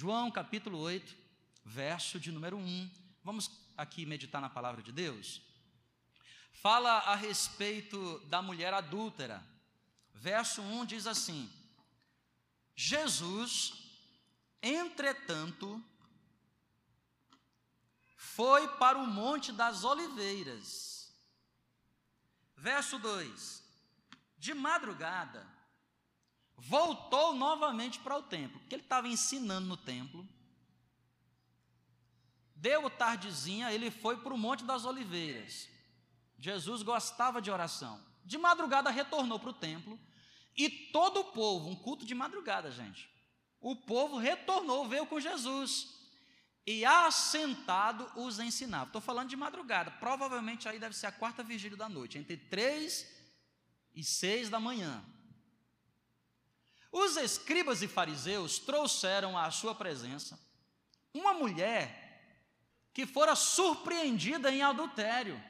João capítulo 8, verso de número 1. Vamos aqui meditar na palavra de Deus? Fala a respeito da mulher adúltera. Verso 1 diz assim: Jesus, entretanto, foi para o Monte das Oliveiras. Verso 2: De madrugada, voltou novamente para o templo, porque ele estava ensinando no templo. Deu tardezinha, ele foi para o Monte das Oliveiras. Jesus gostava de oração. De madrugada retornou para o templo e todo o povo, um culto de madrugada, gente. O povo retornou, veio com Jesus e assentado os ensinava. Estou falando de madrugada, provavelmente aí deve ser a quarta vigília da noite, entre três e seis da manhã. Os escribas e fariseus trouxeram à sua presença uma mulher que fora surpreendida em adultério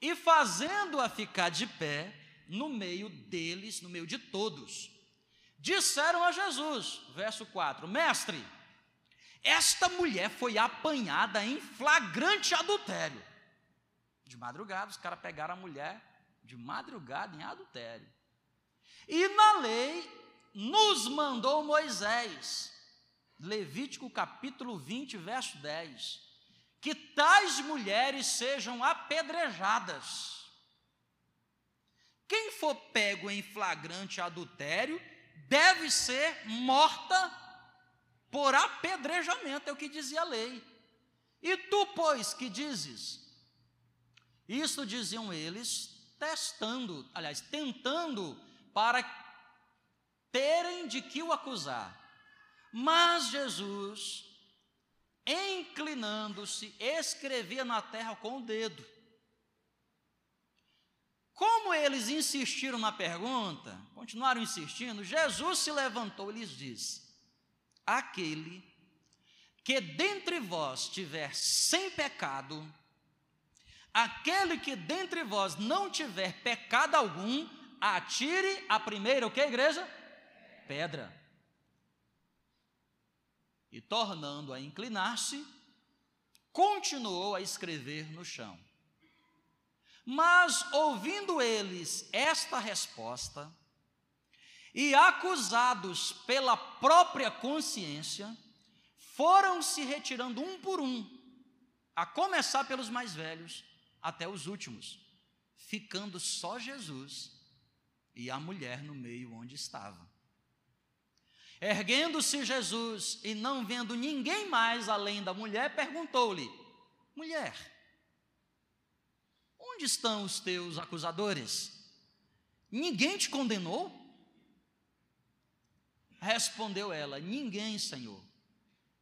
e fazendo-a ficar de pé no meio deles, no meio de todos, disseram a Jesus, verso 4: Mestre, esta mulher foi apanhada em flagrante adultério. De madrugada, os caras pegaram a mulher de madrugada em adultério. E na lei nos mandou Moisés, Levítico capítulo 20, verso 10, que tais mulheres sejam apedrejadas. Quem for pego em flagrante adultério deve ser morta por apedrejamento, é o que dizia a lei. E tu, pois, que dizes? Isso diziam eles, testando, aliás, tentando para terem de que o acusar. Mas Jesus, inclinando-se, escrevia na terra com o dedo. Como eles insistiram na pergunta, continuaram insistindo, Jesus se levantou e lhes disse: Aquele que dentre vós tiver sem pecado, aquele que dentre vós não tiver pecado algum, atire a primeira, o que, igreja? Pedra. E tornando a inclinar-se, continuou a escrever no chão. Mas, ouvindo eles esta resposta, e acusados pela própria consciência, foram se retirando um por um, a começar pelos mais velhos até os últimos, ficando só Jesus e a mulher no meio onde estava. Erguendo-se Jesus e não vendo ninguém mais além da mulher, perguntou-lhe: Mulher, onde estão os teus acusadores? Ninguém te condenou? Respondeu ela: Ninguém, Senhor.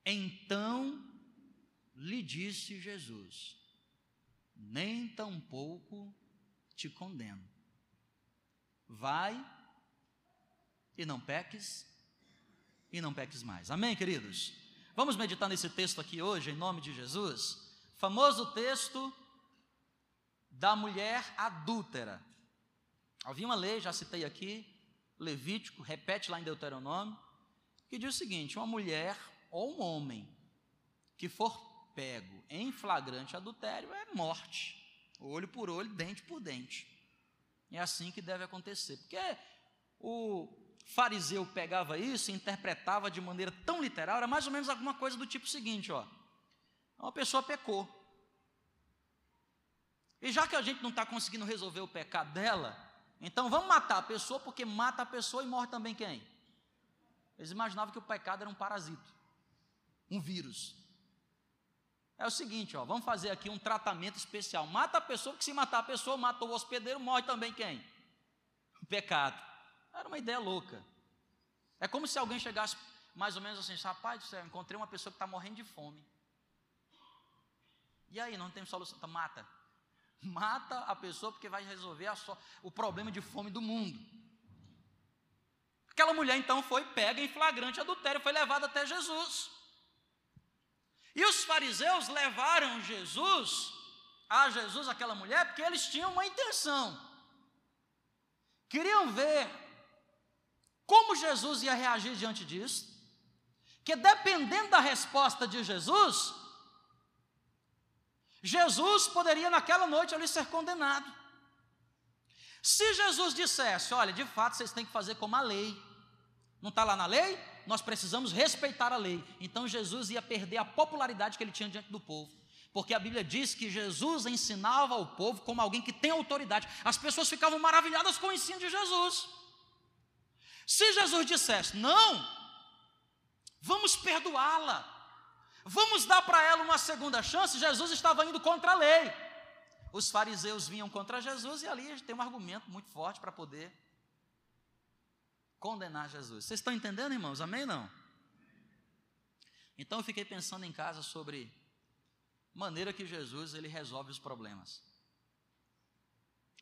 Então lhe disse Jesus: Nem tampouco te condeno. Vai e não peques e não peques mais. Amém, queridos? Vamos meditar nesse texto aqui hoje, em nome de Jesus. Famoso texto da mulher adúltera. Havia uma lei, já citei aqui, Levítico, repete lá em Deuteronômio, que diz o seguinte: uma mulher ou um homem que for pego em flagrante adultério é morte, olho por olho, dente por dente. É assim que deve acontecer, porque o fariseu pegava isso e interpretava de maneira tão literal, era mais ou menos alguma coisa do tipo seguinte, ó. Uma pessoa pecou. E já que a gente não está conseguindo resolver o pecado dela, então vamos matar a pessoa, porque mata a pessoa e morre também quem? Eles imaginavam que o pecado era um parasito, um vírus. É o seguinte, ó, vamos fazer aqui um tratamento especial. Mata a pessoa, porque se matar a pessoa, mata o hospedeiro, morre também quem? O pecado. Era uma ideia louca. É como se alguém chegasse mais ou menos assim, rapaz do céu, encontrei uma pessoa que está morrendo de fome. E aí, não tem solução, então mata. Mata a pessoa porque vai resolver so, o problema de fome do mundo. Aquela mulher então foi pega em flagrante adultério, foi levada até Jesus. E os fariseus levaram Jesus, a Jesus, aquela mulher, porque eles tinham uma intenção. Queriam ver Jesus ia reagir diante disso? que dependendo da resposta de Jesus, Jesus poderia naquela noite ali ser condenado. Se Jesus dissesse, olha, de fato vocês têm que fazer como a lei, não está lá na lei? Nós precisamos respeitar a lei. Então Jesus ia perder a popularidade que ele tinha diante do povo. Porque a Bíblia diz que Jesus ensinava ao povo como alguém que tem autoridade. As pessoas ficavam maravilhadas com o ensino de Jesus. Se Jesus dissesse, não, vamos perdoá-la, vamos dar para ela uma segunda chance, Jesus estava indo contra a lei. Os fariseus vinham contra Jesus e ali tem um argumento muito forte para poder condenar Jesus. Vocês estão entendendo, irmãos? Amém não? Então eu fiquei pensando em casa sobre maneira que Jesus ele resolve os problemas.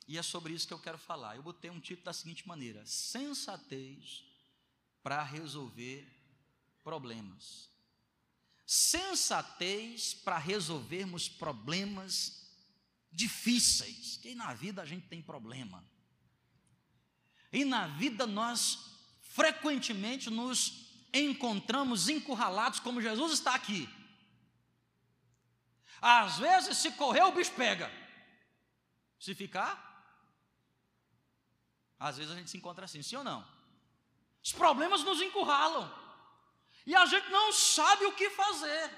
E é sobre isso que eu quero falar. Eu botei um título da seguinte maneira: Sensatez para resolver problemas. Sensatez para resolvermos problemas difíceis, que na vida a gente tem problema. E na vida nós frequentemente nos encontramos encurralados, como Jesus está aqui. Às vezes, se correr, o bicho pega. Se ficar, às vezes a gente se encontra assim, sim ou não? Os problemas nos encurralam. E a gente não sabe o que fazer.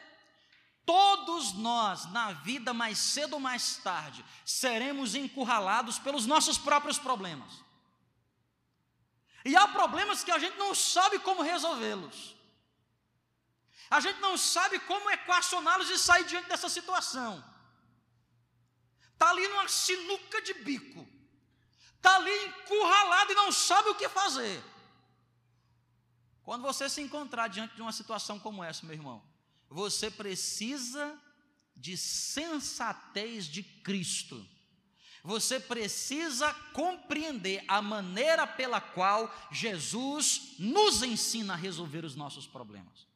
Todos nós, na vida, mais cedo ou mais tarde, seremos encurralados pelos nossos próprios problemas. E há problemas que a gente não sabe como resolvê-los. A gente não sabe como equacioná-los e sair diante dessa situação. Está ali numa sinuca de bico. Está ali encurralado e não sabe o que fazer. Quando você se encontrar diante de uma situação como essa, meu irmão, você precisa de sensatez de Cristo. Você precisa compreender a maneira pela qual Jesus nos ensina a resolver os nossos problemas.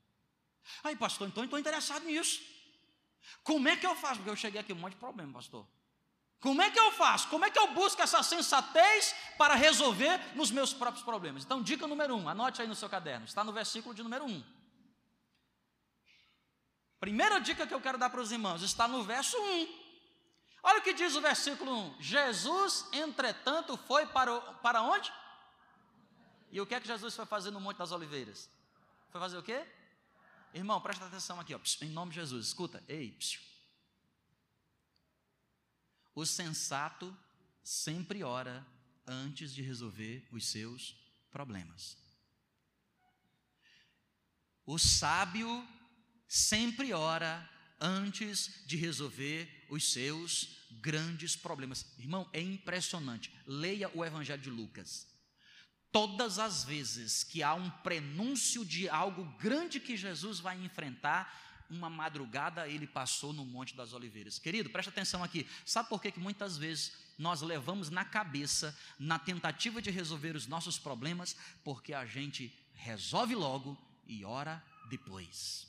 Aí, pastor, então estou interessado nisso. Como é que eu faço? Porque eu cheguei aqui um monte de problema, pastor. Como é que eu faço? Como é que eu busco essa sensatez para resolver nos meus próprios problemas? Então, dica número um, anote aí no seu caderno, está no versículo de número um. Primeira dica que eu quero dar para os irmãos está no verso 1. Olha o que diz o versículo 1: Jesus, entretanto, foi para, para onde? E o que é que Jesus foi fazer no Monte das Oliveiras? Foi fazer o quê? Irmão, presta atenção aqui, ó, em nome de Jesus, escuta, ei, psiu. O sensato sempre ora antes de resolver os seus problemas. O sábio sempre ora antes de resolver os seus grandes problemas. Irmão, é impressionante. Leia o Evangelho de Lucas. Todas as vezes que há um prenúncio de algo grande que Jesus vai enfrentar, uma madrugada ele passou no Monte das Oliveiras. Querido, presta atenção aqui. Sabe por que, que muitas vezes nós levamos na cabeça, na tentativa de resolver os nossos problemas, porque a gente resolve logo e ora depois.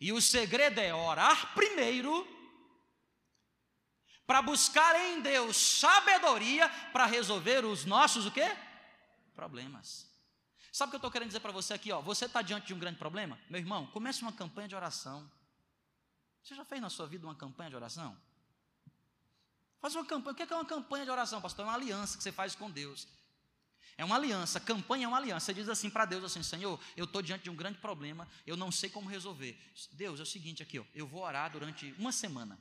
E o segredo é orar primeiro, para buscar em Deus sabedoria para resolver os nossos o quê? Problemas. Sabe o que eu estou querendo dizer para você aqui? Ó, você está diante de um grande problema? Meu irmão, comece uma campanha de oração. Você já fez na sua vida uma campanha de oração? Faz uma campanha. O que é uma campanha de oração, pastor? É uma aliança que você faz com Deus. É uma aliança, campanha é uma aliança. Você diz assim para Deus assim, Senhor, eu estou diante de um grande problema, eu não sei como resolver. Deus, é o seguinte aqui, ó, eu vou orar durante uma semana.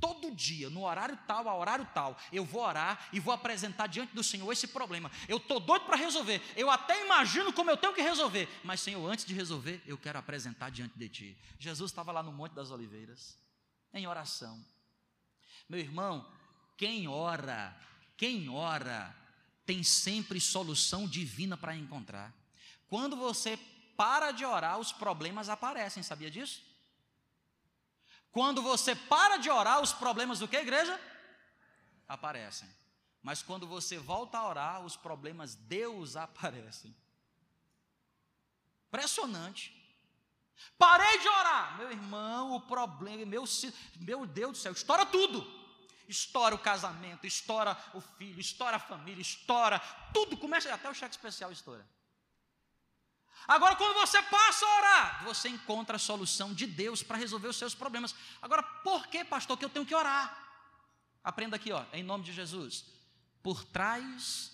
Todo dia, no horário tal, a horário tal, eu vou orar e vou apresentar diante do Senhor esse problema. Eu estou doido para resolver. Eu até imagino como eu tenho que resolver. Mas, Senhor, antes de resolver, eu quero apresentar diante de Ti. Jesus estava lá no Monte das Oliveiras, em oração. Meu irmão, quem ora, quem ora, tem sempre solução divina para encontrar. Quando você para de orar, os problemas aparecem, sabia disso? Quando você para de orar, os problemas do que, igreja? Aparecem. Mas quando você volta a orar, os problemas Deus aparecem. Impressionante. Parei de orar, meu irmão, o problema, meu, meu Deus do céu, estoura tudo. Estoura o casamento, estoura o filho, estoura a família, estoura, tudo começa, até o cheque especial estoura. Agora, quando você passa a orar, você encontra a solução de Deus para resolver os seus problemas. Agora, por que, pastor, que eu tenho que orar? Aprenda aqui, ó, em nome de Jesus. Por trás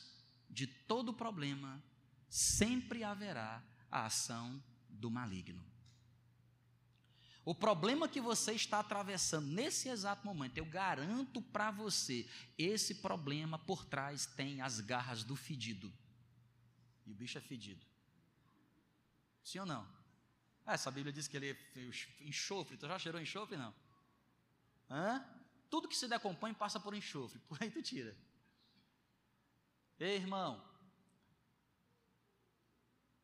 de todo problema, sempre haverá a ação do maligno. O problema que você está atravessando nesse exato momento, eu garanto para você, esse problema por trás tem as garras do fedido. E o bicho é fedido. Sim ou não? Ah, essa Bíblia diz que ele é enxofre. Tu já cheirou enxofre? Não. Hã? Tudo que se decompõe passa por enxofre. Por aí tu tira. Ei, irmão.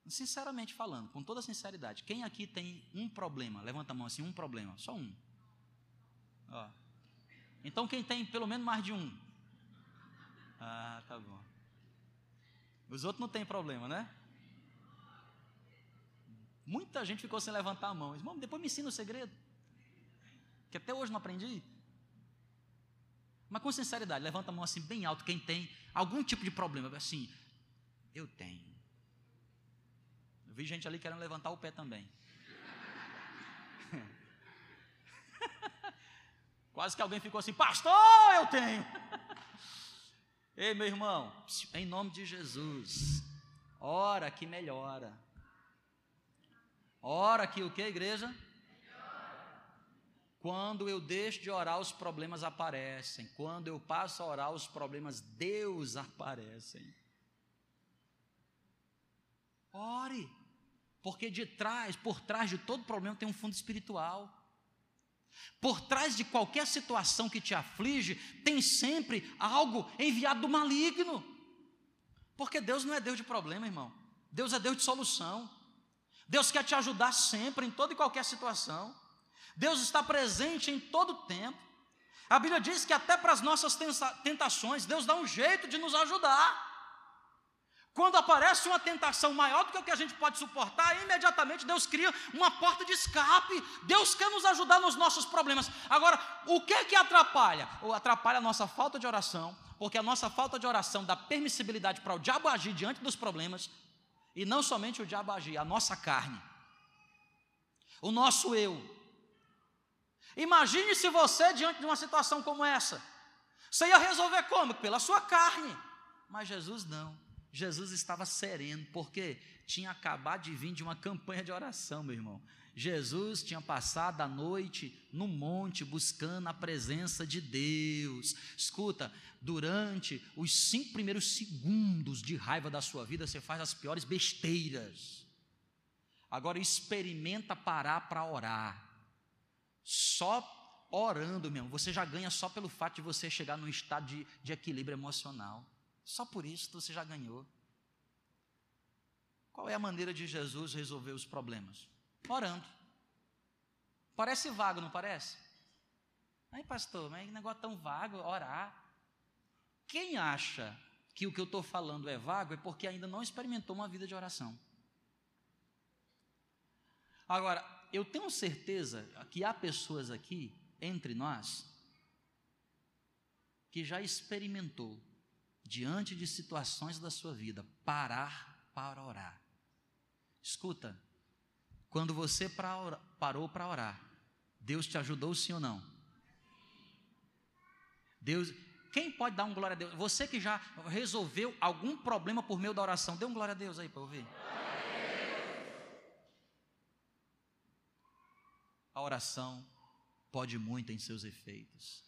Sinceramente falando, com toda sinceridade, quem aqui tem um problema? Levanta a mão assim, um problema, só um. Ó. Então quem tem pelo menos mais de um? Ah, tá bom. Os outros não tem problema, né? Muita gente ficou sem levantar a mão. Irmão, depois me ensina o segredo. Que até hoje não aprendi. Mas com sinceridade, levanta a mão assim bem alto quem tem algum tipo de problema. Assim, eu tenho. Eu vi gente ali querendo levantar o pé também. Quase que alguém ficou assim, pastor, eu tenho. Ei, meu irmão, em nome de Jesus, ora que melhora. Ora que o que, igreja? Quando eu deixo de orar, os problemas aparecem. Quando eu passo a orar, os problemas Deus aparecem. Ore, porque de trás, por trás de todo problema tem um fundo espiritual. Por trás de qualquer situação que te aflige, tem sempre algo enviado do maligno. Porque Deus não é Deus de problema, irmão. Deus é Deus de solução. Deus quer te ajudar sempre, em toda e qualquer situação. Deus está presente em todo tempo. A Bíblia diz que até para as nossas tentações, Deus dá um jeito de nos ajudar. Quando aparece uma tentação maior do que o que a gente pode suportar, imediatamente Deus cria uma porta de escape. Deus quer nos ajudar nos nossos problemas. Agora, o que é que atrapalha? Ou atrapalha a nossa falta de oração, porque a nossa falta de oração dá permissibilidade para o diabo agir diante dos problemas, e não somente o diabo agir, a nossa carne, o nosso eu. Imagine se você, diante de uma situação como essa, você ia resolver como? Pela sua carne. Mas Jesus não. Jesus estava sereno, porque tinha acabado de vir de uma campanha de oração, meu irmão. Jesus tinha passado a noite no monte buscando a presença de Deus. Escuta, durante os cinco primeiros segundos de raiva da sua vida, você faz as piores besteiras. Agora experimenta parar para orar. Só orando mesmo, você já ganha só pelo fato de você chegar num estado de, de equilíbrio emocional. Só por isso você já ganhou. Qual é a maneira de Jesus resolver os problemas? Orando. Parece vago, não parece? Aí, pastor, mas que negócio tão vago, orar. Quem acha que o que eu estou falando é vago é porque ainda não experimentou uma vida de oração. Agora, eu tenho certeza que há pessoas aqui, entre nós, que já experimentou, diante de situações da sua vida, parar para orar. Escuta, quando você parou para orar, Deus te ajudou sim ou não? Deus, quem pode dar um glória a Deus? Você que já resolveu algum problema por meio da oração, dê um glória a Deus aí para ouvir. A oração pode muito em seus efeitos.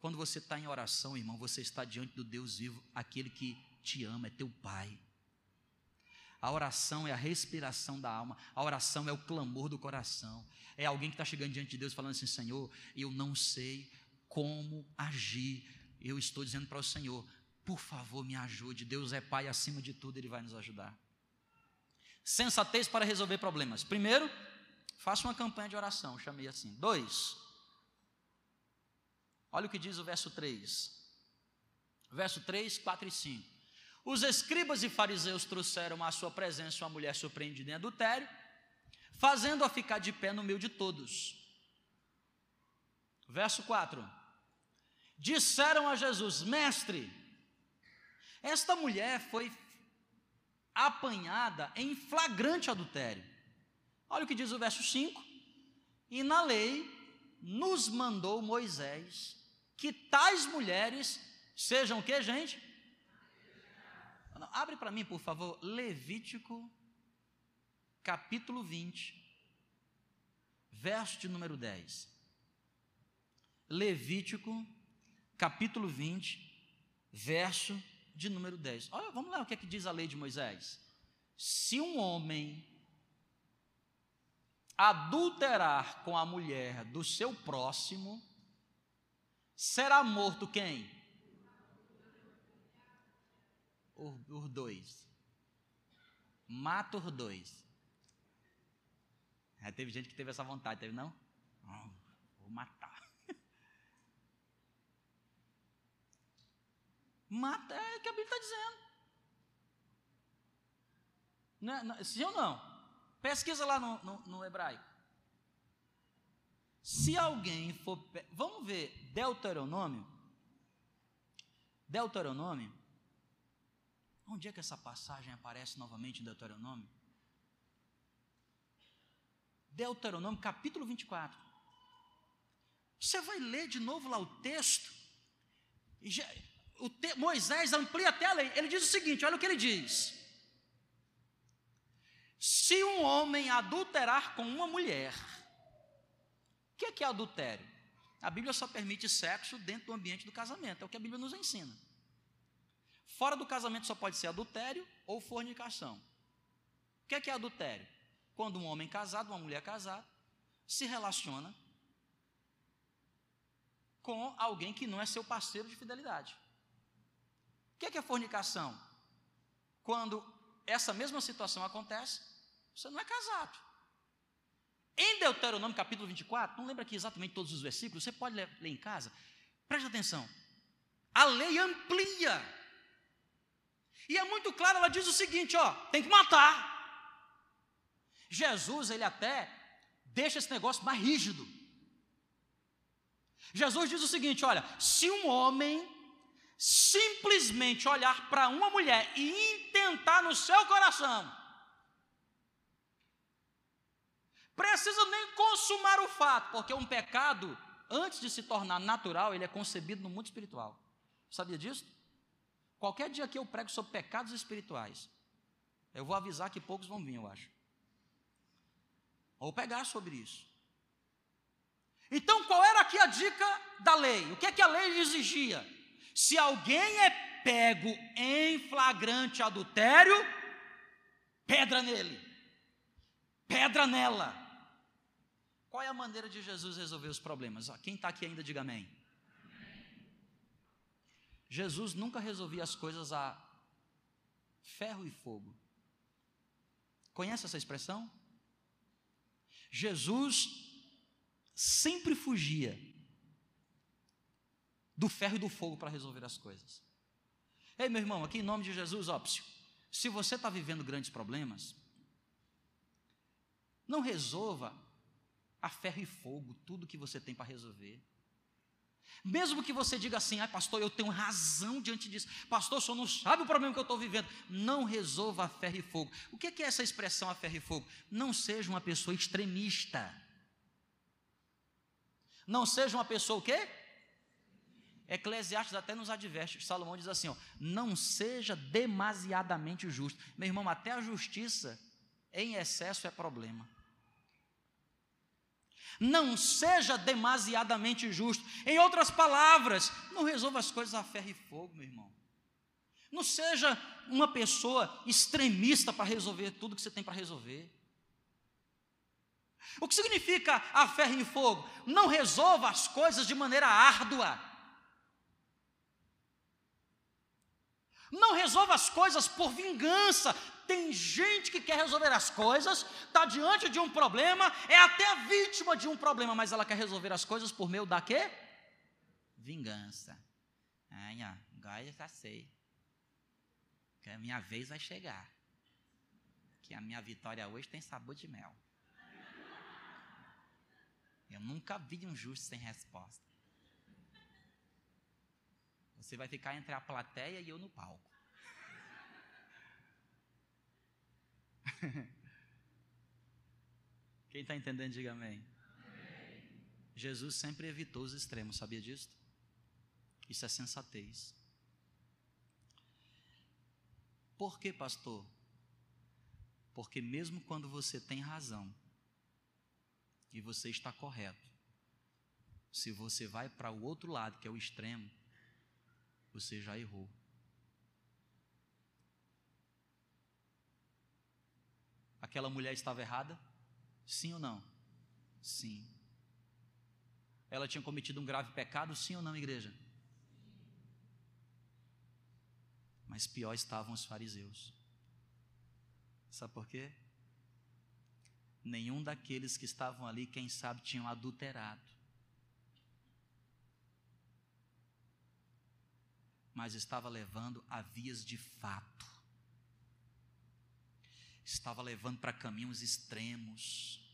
Quando você está em oração, irmão, você está diante do Deus vivo, aquele que te ama, é teu Pai. A oração é a respiração da alma, a oração é o clamor do coração. É alguém que está chegando diante de Deus falando assim: Senhor, eu não sei como agir. Eu estou dizendo para o Senhor, por favor, me ajude. Deus é Pai acima de tudo, Ele vai nos ajudar. Sensatez para resolver problemas. Primeiro, faça uma campanha de oração, chamei assim. Dois, olha o que diz o verso 3. Verso 3, 4 e 5. Os escribas e fariseus trouxeram à sua presença uma mulher surpreendida em adultério, fazendo-a ficar de pé no meio de todos. Verso 4: Disseram a Jesus: Mestre, esta mulher foi apanhada em flagrante adultério. Olha o que diz o verso 5. E na lei nos mandou Moisés que tais mulheres sejam o que, gente? Abre para mim, por favor, Levítico, capítulo 20, verso de número 10. Levítico, capítulo 20, verso de número 10. Olha, vamos lá o que é que diz a lei de Moisés. Se um homem adulterar com a mulher do seu próximo, será morto quem? Os dois. Mata os dois. Já teve gente que teve essa vontade, teve não? Oh, vou matar. Mata, é o que a Bíblia está dizendo. Não, é, não, sim ou não? Pesquisa lá no, no, no hebraico. Se alguém for. Vamos ver Deuteronômio. Deuteronômio. Onde é que essa passagem aparece novamente em Deuteronômio? Deuteronômio, capítulo 24. Você vai ler de novo lá o texto. Já, o te, Moisés amplia até a lei. Ele diz o seguinte: olha o que ele diz. Se um homem adulterar com uma mulher, o que é, que é adultério? A Bíblia só permite sexo dentro do ambiente do casamento, é o que a Bíblia nos ensina. Fora do casamento só pode ser adultério ou fornicação. O que é, que é adultério? Quando um homem casado, uma mulher casada, se relaciona com alguém que não é seu parceiro de fidelidade. O que é, que é fornicação? Quando essa mesma situação acontece você não é casado. Em Deuteronômio capítulo 24, não lembra aqui exatamente todos os versículos, você pode ler, ler em casa. Preste atenção. A lei amplia. E é muito claro, ela diz o seguinte, ó, tem que matar. Jesus, ele até deixa esse negócio mais rígido. Jesus diz o seguinte: olha, se um homem simplesmente olhar para uma mulher e intentar no seu coração, precisa nem consumar o fato, porque um pecado, antes de se tornar natural, ele é concebido no mundo espiritual. Sabia disso? Qualquer dia que eu prego sobre pecados espirituais, eu vou avisar que poucos vão vir, eu acho. Ou pegar sobre isso. Então, qual era aqui a dica da lei? O que é que a lei exigia? Se alguém é pego em flagrante adultério, pedra nele, pedra nela. Qual é a maneira de Jesus resolver os problemas? Quem está aqui ainda, diga amém. Jesus nunca resolvia as coisas a ferro e fogo. Conhece essa expressão? Jesus sempre fugia do ferro e do fogo para resolver as coisas. Ei, meu irmão, aqui em nome de Jesus, óbvio, se você está vivendo grandes problemas, não resolva a ferro e fogo tudo que você tem para resolver. Mesmo que você diga assim, ah, pastor, eu tenho razão diante disso, pastor, o senhor não sabe o problema que eu estou vivendo. Não resolva a ferro e fogo. O que é essa expressão a ferro e fogo? Não seja uma pessoa extremista. Não seja uma pessoa o quê? Eclesiastes até nos adverte, Salomão diz assim: ó, não seja demasiadamente justo. Meu irmão, até a justiça em excesso é problema. Não seja demasiadamente justo. Em outras palavras, não resolva as coisas a ferro e fogo, meu irmão. Não seja uma pessoa extremista para resolver tudo que você tem para resolver. O que significa a ferro e fogo? Não resolva as coisas de maneira árdua. Não resolva as coisas por vingança, tem gente que quer resolver as coisas, está diante de um problema, é até vítima de um problema, mas ela quer resolver as coisas por meio da quê? Vingança. Ai, agora eu já sei. Que a minha vez vai chegar. Que a minha vitória hoje tem sabor de mel. Eu nunca vi um justo sem resposta. Você vai ficar entre a plateia e eu no palco. Quem está entendendo, diga amém. Jesus sempre evitou os extremos, sabia disso? Isso é sensatez. Por que, pastor? Porque mesmo quando você tem razão e você está correto, se você vai para o outro lado, que é o extremo, você já errou. Aquela mulher estava errada? Sim ou não? Sim. Ela tinha cometido um grave pecado? Sim ou não, igreja? Mas pior estavam os fariseus. Sabe por quê? Nenhum daqueles que estavam ali, quem sabe, tinham adulterado. Mas estava levando a vias de fato. Estava levando para caminhos extremos.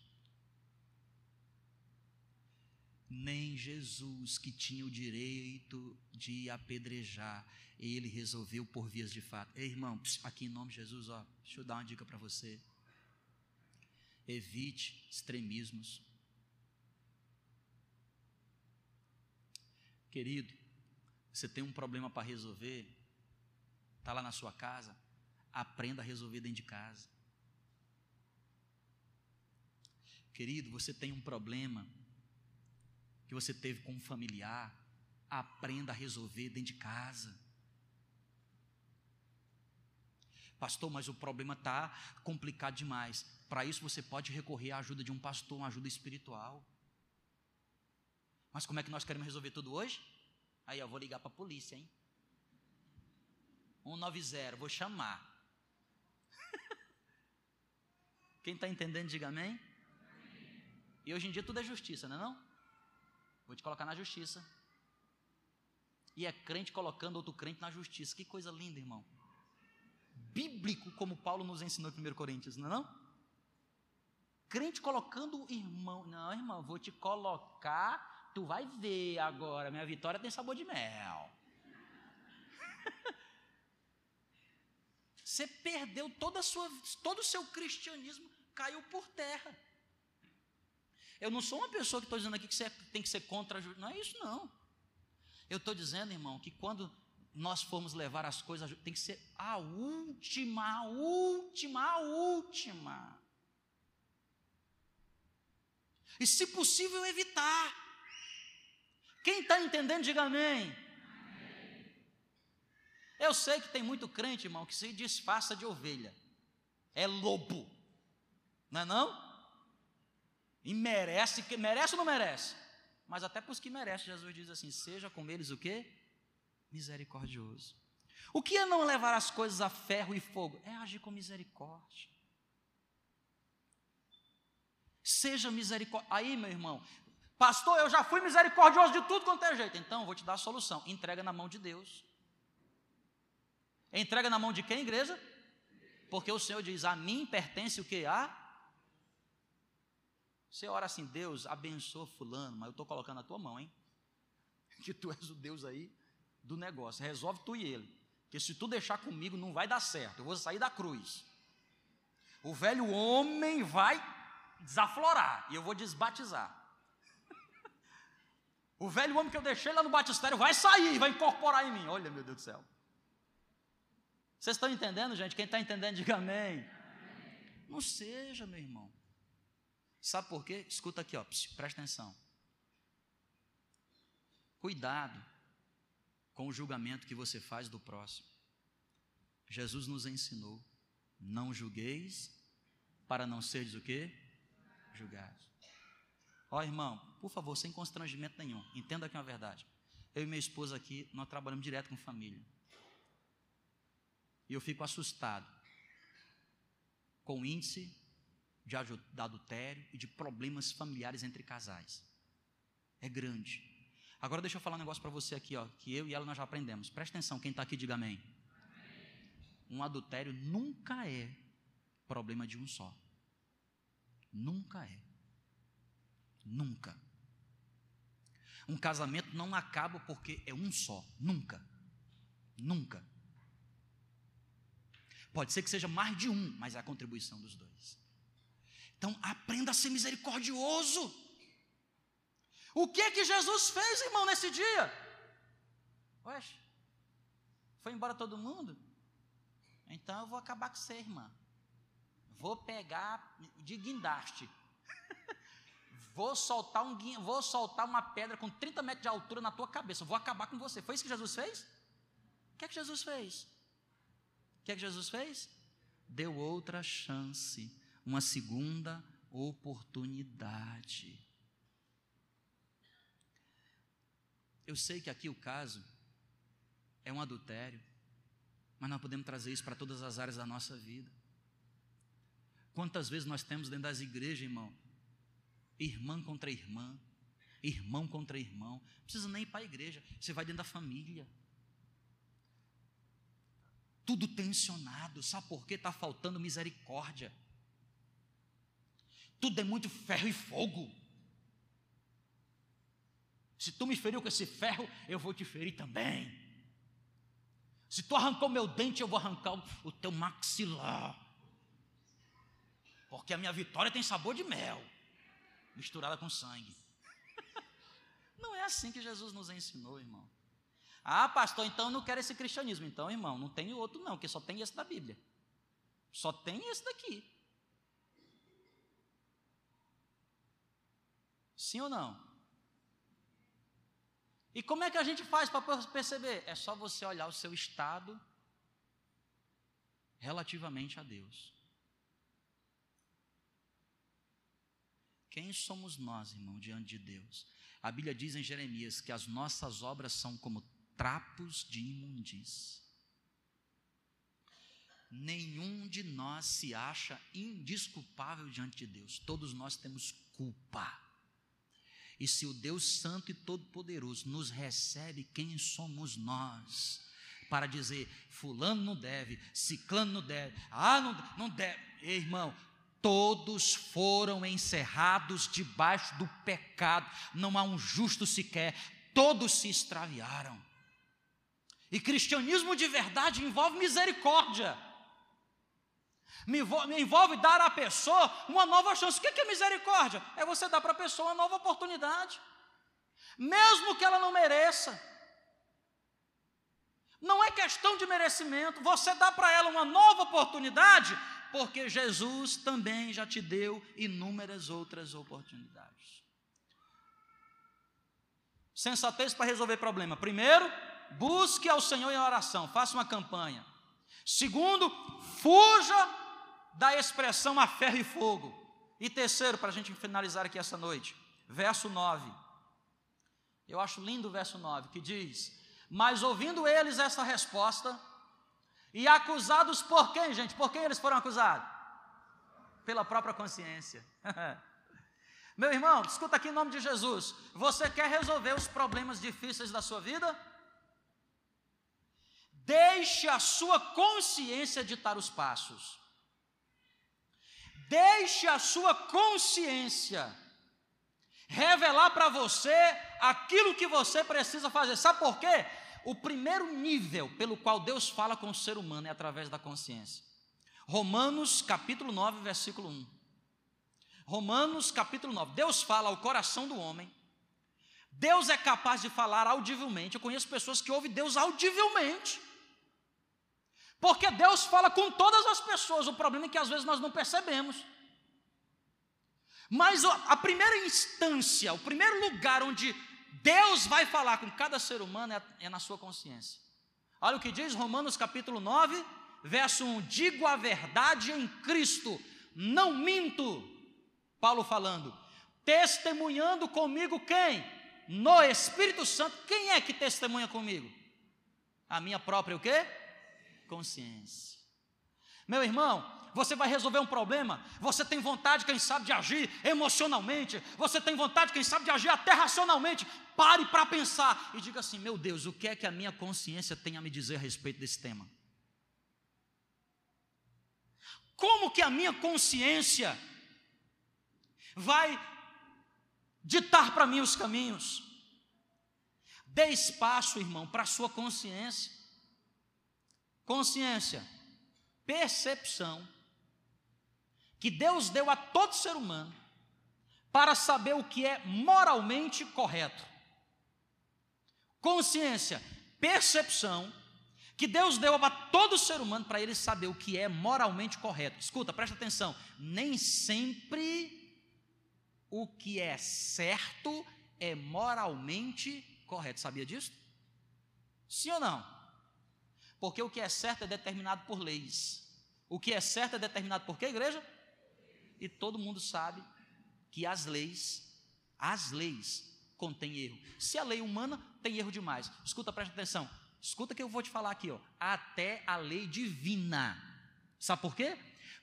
nem Jesus, que tinha o direito de apedrejar, ele resolveu por vias de fato. Ei, irmão, aqui em nome de Jesus, ó, deixa eu dar uma dica para você. Evite extremismos. Querido, você tem um problema para resolver, está lá na sua casa, aprenda a resolver dentro de casa. Querido, você tem um problema que você teve com um familiar, aprenda a resolver dentro de casa. Pastor, mas o problema está complicado demais. Para isso você pode recorrer à ajuda de um pastor, uma ajuda espiritual. Mas como é que nós queremos resolver tudo hoje? Aí eu vou ligar para a polícia, hein? 190, vou chamar. Quem está entendendo, diga amém. E hoje em dia tudo é justiça, não é não? Vou te colocar na justiça. E é crente colocando outro crente na justiça. Que coisa linda, irmão. Bíblico, como Paulo nos ensinou em 1 Coríntios, não é não? Crente colocando o irmão. Não, irmão, vou te colocar. Tu vai ver agora. Minha vitória tem sabor de mel. Você perdeu toda sua, todo o seu cristianismo, caiu por terra. Eu não sou uma pessoa que estou dizendo aqui que você tem que ser contra a justiça. Não é isso, não. Eu estou dizendo, irmão, que quando nós formos levar as coisas, tem que ser a última, a última, a última. E se possível, evitar. Quem está entendendo, diga amém. Eu sei que tem muito crente, irmão, que se disfarça de ovelha. É lobo. Não é não? E merece, merece ou não merece? Mas até para os que merecem, Jesus diz assim: seja com eles o que? Misericordioso. O que é não levar as coisas a ferro e fogo? É agir com misericórdia. Seja misericórdia. Aí, meu irmão, pastor, eu já fui misericordioso de tudo quanto é jeito. Então, vou te dar a solução. Entrega na mão de Deus. Entrega na mão de quem, igreja? Porque o Senhor diz: a mim pertence o que? A você ora assim, Deus, abençoa fulano, mas eu estou colocando na tua mão, hein? Que tu és o Deus aí do negócio. Resolve tu e ele. Porque se tu deixar comigo, não vai dar certo. Eu vou sair da cruz. O velho homem vai desaflorar e eu vou desbatizar. O velho homem que eu deixei lá no batistério vai sair, vai incorporar em mim. Olha, meu Deus do céu. Vocês estão entendendo, gente? Quem está entendendo, diga amém. amém. Não seja, meu irmão. Sabe por quê? Escuta aqui, ó, presta atenção. Cuidado com o julgamento que você faz do próximo. Jesus nos ensinou: não julgueis para não seres o quê? Julgados. Ó, irmão, por favor, sem constrangimento nenhum, entenda é uma verdade. Eu e minha esposa aqui, nós trabalhamos direto com família. E eu fico assustado com o índice de adultério e de problemas familiares entre casais. É grande. Agora deixa eu falar um negócio para você aqui, ó, que eu e ela nós já aprendemos. Presta atenção, quem está aqui, diga amém. Um adultério nunca é problema de um só. Nunca é. Nunca. Um casamento não acaba porque é um só. Nunca. Nunca. Pode ser que seja mais de um, mas é a contribuição dos dois. Então, aprenda a ser misericordioso. O que que Jesus fez, irmão, nesse dia? Oxe, foi embora todo mundo? Então eu vou acabar com você, irmã. Vou pegar de guindaste. vou soltar um vou soltar uma pedra com 30 metros de altura na tua cabeça. Vou acabar com você. Foi isso que Jesus fez? O que é que Jesus fez? O que é que Jesus fez? Deu outra chance, uma segunda oportunidade. Eu sei que aqui o caso é um adultério, mas nós podemos trazer isso para todas as áreas da nossa vida. Quantas vezes nós temos dentro das igrejas, irmão, irmã contra irmã, irmão contra irmão, não precisa nem ir para a igreja, você vai dentro da família. Tudo tensionado, sabe por quê? Está faltando misericórdia. Tudo é muito ferro e fogo. Se tu me feriu com esse ferro, eu vou te ferir também. Se tu arrancou meu dente, eu vou arrancar o teu maxilar. Porque a minha vitória tem sabor de mel, misturada com sangue. Não é assim que Jesus nos ensinou, irmão. Ah, pastor, então não quero esse cristianismo. Então, irmão, não tem outro não, porque só tem esse da Bíblia. Só tem esse daqui. Sim ou não? E como é que a gente faz para perceber? É só você olhar o seu estado relativamente a Deus. Quem somos nós, irmão, diante de Deus? A Bíblia diz em Jeremias que as nossas obras são como trapos de imundícia. Nenhum de nós se acha indisculpável diante de Deus. Todos nós temos culpa. E se o Deus Santo e Todo-Poderoso nos recebe, quem somos nós? Para dizer, fulano não deve, ciclano não deve, ah, não, não deve. Irmão, todos foram encerrados debaixo do pecado, não há um justo sequer, todos se extraviaram. E cristianismo de verdade envolve misericórdia me envolve, dar à pessoa uma nova chance. O que é misericórdia? É você dar para a pessoa uma nova oportunidade, mesmo que ela não mereça. Não é questão de merecimento, você dá para ela uma nova oportunidade, porque Jesus também já te deu inúmeras outras oportunidades. Sensatez para resolver problema. Primeiro, busque ao Senhor em oração, faça uma campanha. Segundo, fuja da expressão a ferro e fogo. E terceiro, para a gente finalizar aqui essa noite, verso 9. Eu acho lindo o verso 9, que diz: Mas ouvindo eles essa resposta, e acusados por quem, gente? Por quem eles foram acusados? Pela própria consciência. Meu irmão, escuta aqui em nome de Jesus. Você quer resolver os problemas difíceis da sua vida? Deixe a sua consciência ditar os passos. Deixe a sua consciência revelar para você aquilo que você precisa fazer. Sabe por quê? O primeiro nível pelo qual Deus fala com o ser humano é através da consciência. Romanos capítulo 9, versículo 1. Romanos capítulo 9. Deus fala ao coração do homem. Deus é capaz de falar audivelmente. Eu conheço pessoas que ouvem Deus audivelmente. Porque Deus fala com todas as pessoas, o problema é que às vezes nós não percebemos. Mas a primeira instância, o primeiro lugar onde Deus vai falar com cada ser humano é, é na sua consciência. Olha o que diz Romanos capítulo 9, verso 1: Digo a verdade em Cristo, não minto. Paulo falando, testemunhando comigo quem? No Espírito Santo. Quem é que testemunha comigo? A minha própria o quê? Consciência. Meu irmão, você vai resolver um problema, você tem vontade, quem sabe, de agir emocionalmente, você tem vontade, quem sabe, de agir até racionalmente. Pare para pensar e diga assim: meu Deus, o que é que a minha consciência tem a me dizer a respeito desse tema? Como que a minha consciência vai ditar para mim os caminhos? Dê espaço, irmão, para a sua consciência. Consciência. percepção que Deus deu a todo ser humano para saber o que é moralmente correto. Consciência, percepção que Deus deu a todo ser humano para ele saber o que é moralmente correto. Escuta, presta atenção, nem sempre o que é certo é moralmente correto. Sabia disso? Sim ou não? Porque o que é certo é determinado por leis. O que é certo é determinado por quê, igreja? E todo mundo sabe que as leis, as leis contêm erro. Se a lei humana tem erro demais, escuta, presta atenção. Escuta que eu vou te falar aqui, ó. Até a lei divina. Sabe por quê?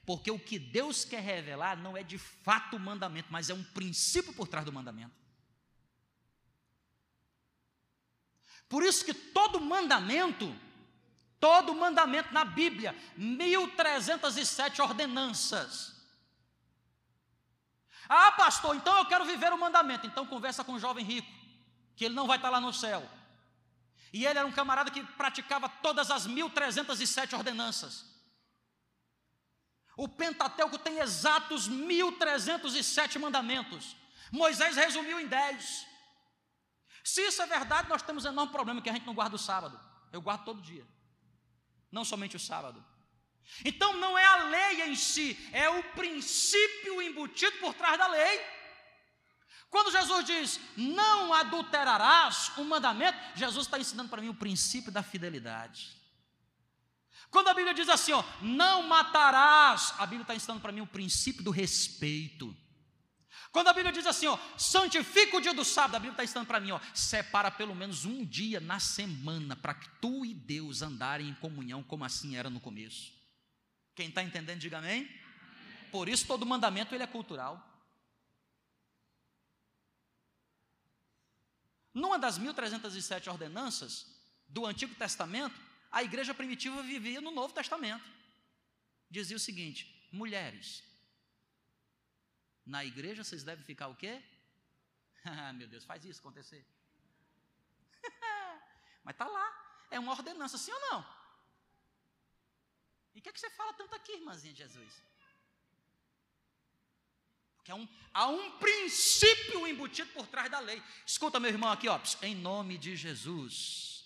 Porque o que Deus quer revelar não é de fato o mandamento, mas é um princípio por trás do mandamento. Por isso que todo mandamento, todo mandamento na Bíblia, 1307 ordenanças. Ah, pastor, então eu quero viver o mandamento. Então conversa com o jovem rico, que ele não vai estar lá no céu. E ele era um camarada que praticava todas as 1307 ordenanças. O Pentateuco tem exatos 1307 mandamentos. Moisés resumiu em 10. Se isso é verdade, nós temos um enorme problema que a gente não guarda o sábado. Eu guardo todo dia. Não somente o sábado. Então não é a lei em si, é o princípio embutido por trás da lei. Quando Jesus diz, não adulterarás um mandamento, Jesus está ensinando para mim o princípio da fidelidade. Quando a Bíblia diz assim, ó, não matarás, a Bíblia está ensinando para mim o princípio do respeito. Quando a Bíblia diz assim, ó, santifica o dia do sábado, a Bíblia está ensinando para mim, ó, separa pelo menos um dia na semana para que tu e Deus andarem em comunhão, como assim era no começo. Quem está entendendo, diga amém. Por isso todo mandamento ele é cultural. Numa das 1307 ordenanças do Antigo Testamento, a igreja primitiva vivia no Novo Testamento. Dizia o seguinte: mulheres, na igreja vocês devem ficar o quê? Ah, meu Deus, faz isso acontecer. Mas está lá, é uma ordenança, sim ou não? E o que, é que você fala tanto aqui, irmãzinha de Jesus? Porque há um, há um princípio embutido por trás da lei. Escuta, meu irmão, aqui, ó, em nome de Jesus,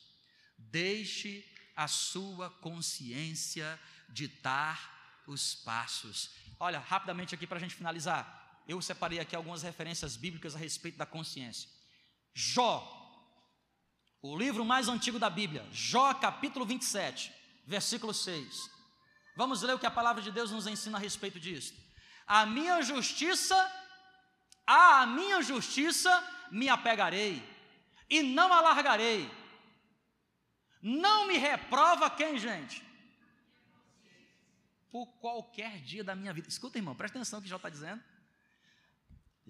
deixe a sua consciência ditar os passos. Olha, rapidamente aqui para a gente finalizar eu separei aqui algumas referências bíblicas a respeito da consciência. Jó, o livro mais antigo da Bíblia, Jó capítulo 27, versículo 6. Vamos ler o que a palavra de Deus nos ensina a respeito disso. A minha justiça, a minha justiça me apegarei e não alargarei. Não me reprova quem, gente? Por qualquer dia da minha vida. Escuta, irmão, presta atenção no que Jó está dizendo.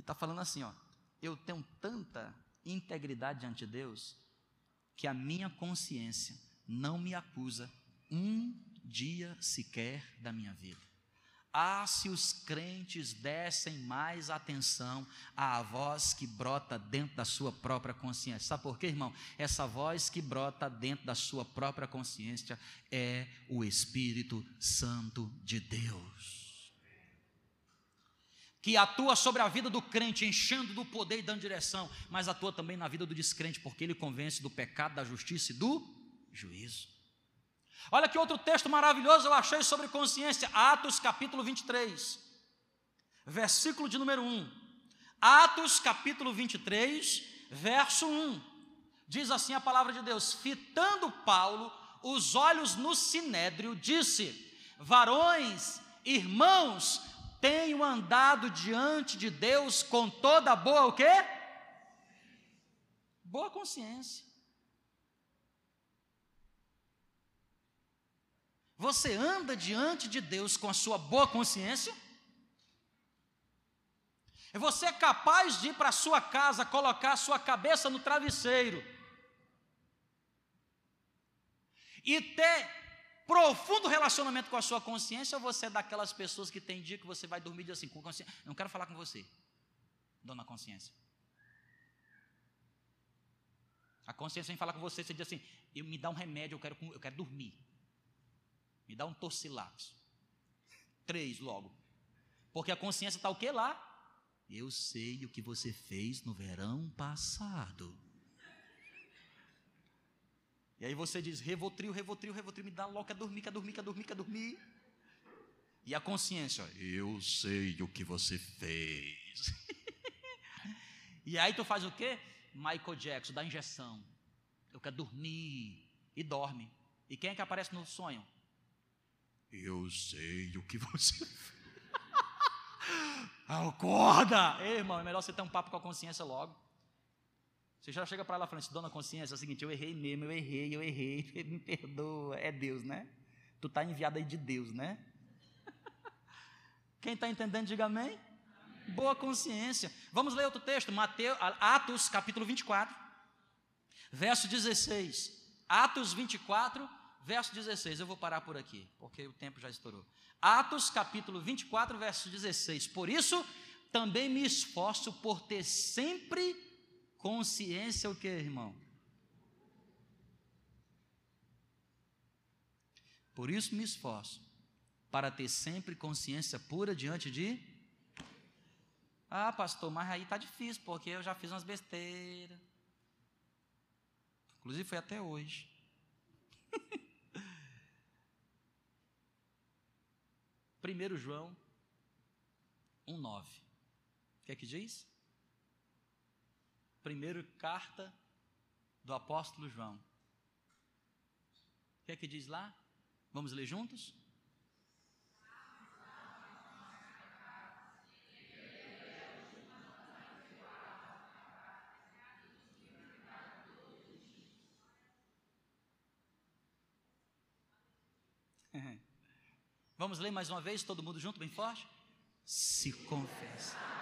Ele está falando assim: ó, eu tenho tanta integridade diante de Deus que a minha consciência não me acusa um dia sequer da minha vida. Ah, se os crentes dessem mais atenção à voz que brota dentro da sua própria consciência. Sabe por quê, irmão? Essa voz que brota dentro da sua própria consciência é o Espírito Santo de Deus que atua sobre a vida do crente, enchendo do poder e dando direção, mas atua também na vida do descrente, porque ele convence do pecado, da justiça e do juízo. Olha que outro texto maravilhoso eu achei sobre consciência, Atos capítulo 23, versículo de número 1. Atos capítulo 23, verso 1. Diz assim a palavra de Deus: Fitando Paulo os olhos no sinédrio, disse: Varões, irmãos, tenho andado diante de Deus com toda boa o quê? Boa consciência. Você anda diante de Deus com a sua boa consciência? Você é capaz de ir para a sua casa, colocar a sua cabeça no travesseiro e ter profundo relacionamento com a sua consciência ou você é daquelas pessoas que tem dia que você vai dormir e diz assim, com consciência, não quero falar com você, dona consciência. A consciência vem falar com você, você diz assim, eu, me dá um remédio, eu quero, eu quero dormir. Me dá um torcilax. Três logo. Porque a consciência está o que lá? Eu sei o que você fez no verão passado. E aí você diz, revotril, revotril, revotril, me dá logo, quer dormir, quer dormir, quer dormir, quer dormir. E a consciência, eu sei o que você fez. e aí tu faz o quê? Michael Jackson, dá injeção. Eu quero dormir. E dorme. E quem é que aparece no sonho? Eu sei o que você fez. Acorda! Ei, irmão, é melhor você ter um papo com a consciência logo. Você já chega para ela falando assim, dona consciência, é o seguinte, eu errei mesmo, eu errei, eu errei, me perdoa, é Deus, né? Tu está enviado aí de Deus, né? Quem está entendendo, diga amém. Boa consciência. Vamos ler outro texto, Mateus, Atos, capítulo 24, verso 16. Atos 24, verso 16. Eu vou parar por aqui, porque o tempo já estourou. Atos, capítulo 24, verso 16. Por isso, também me esforço por ter sempre consciência o que, irmão? Por isso me esforço para ter sempre consciência pura diante de Ah, pastor, mas aí tá difícil, porque eu já fiz umas besteiras. Inclusive foi até hoje. 1 João 1,9. O que é que diz? Primeira carta do apóstolo João. O que é que diz lá? Vamos ler juntos? Vamos ler mais uma vez, todo mundo junto, bem forte? Se confessa.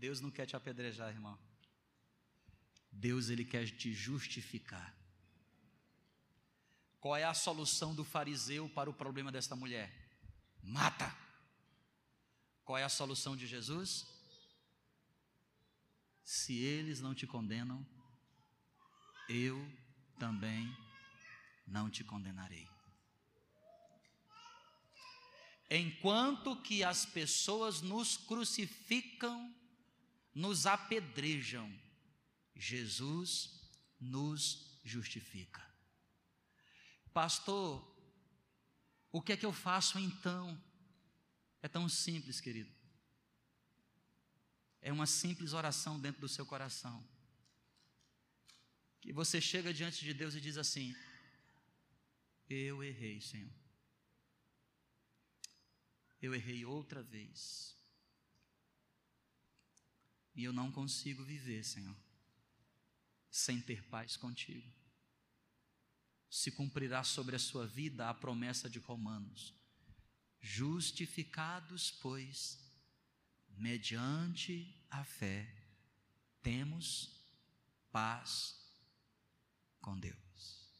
Deus não quer te apedrejar, irmão. Deus ele quer te justificar. Qual é a solução do fariseu para o problema desta mulher? Mata. Qual é a solução de Jesus? Se eles não te condenam, eu também não te condenarei. Enquanto que as pessoas nos crucificam, nos apedrejam, Jesus nos justifica. Pastor, o que é que eu faço então? É tão simples, querido. É uma simples oração dentro do seu coração. Que você chega diante de Deus e diz assim: Eu errei, Senhor. Eu errei outra vez. E eu não consigo viver, Senhor, sem ter paz contigo. Se cumprirá sobre a sua vida a promessa de Romanos Justificados, pois, mediante a fé, temos paz com Deus.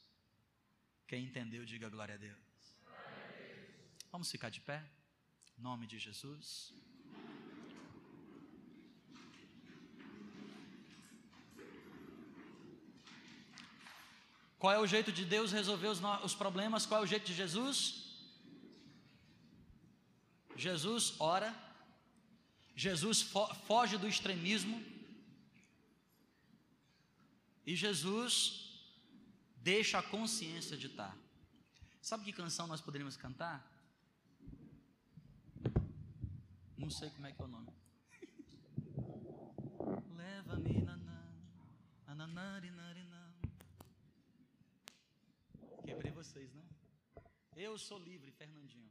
Quem entendeu, diga glória a Deus. Vamos ficar de pé? Em nome de Jesus. Qual é o jeito de Deus resolver os, os problemas? Qual é o jeito de Jesus? Jesus ora, Jesus fo foge do extremismo, e Jesus deixa a consciência ditar. Sabe que canção nós poderíamos cantar? Não sei como é que é o nome. Leva-me Quebrei vocês, né? Eu sou livre, Fernandinho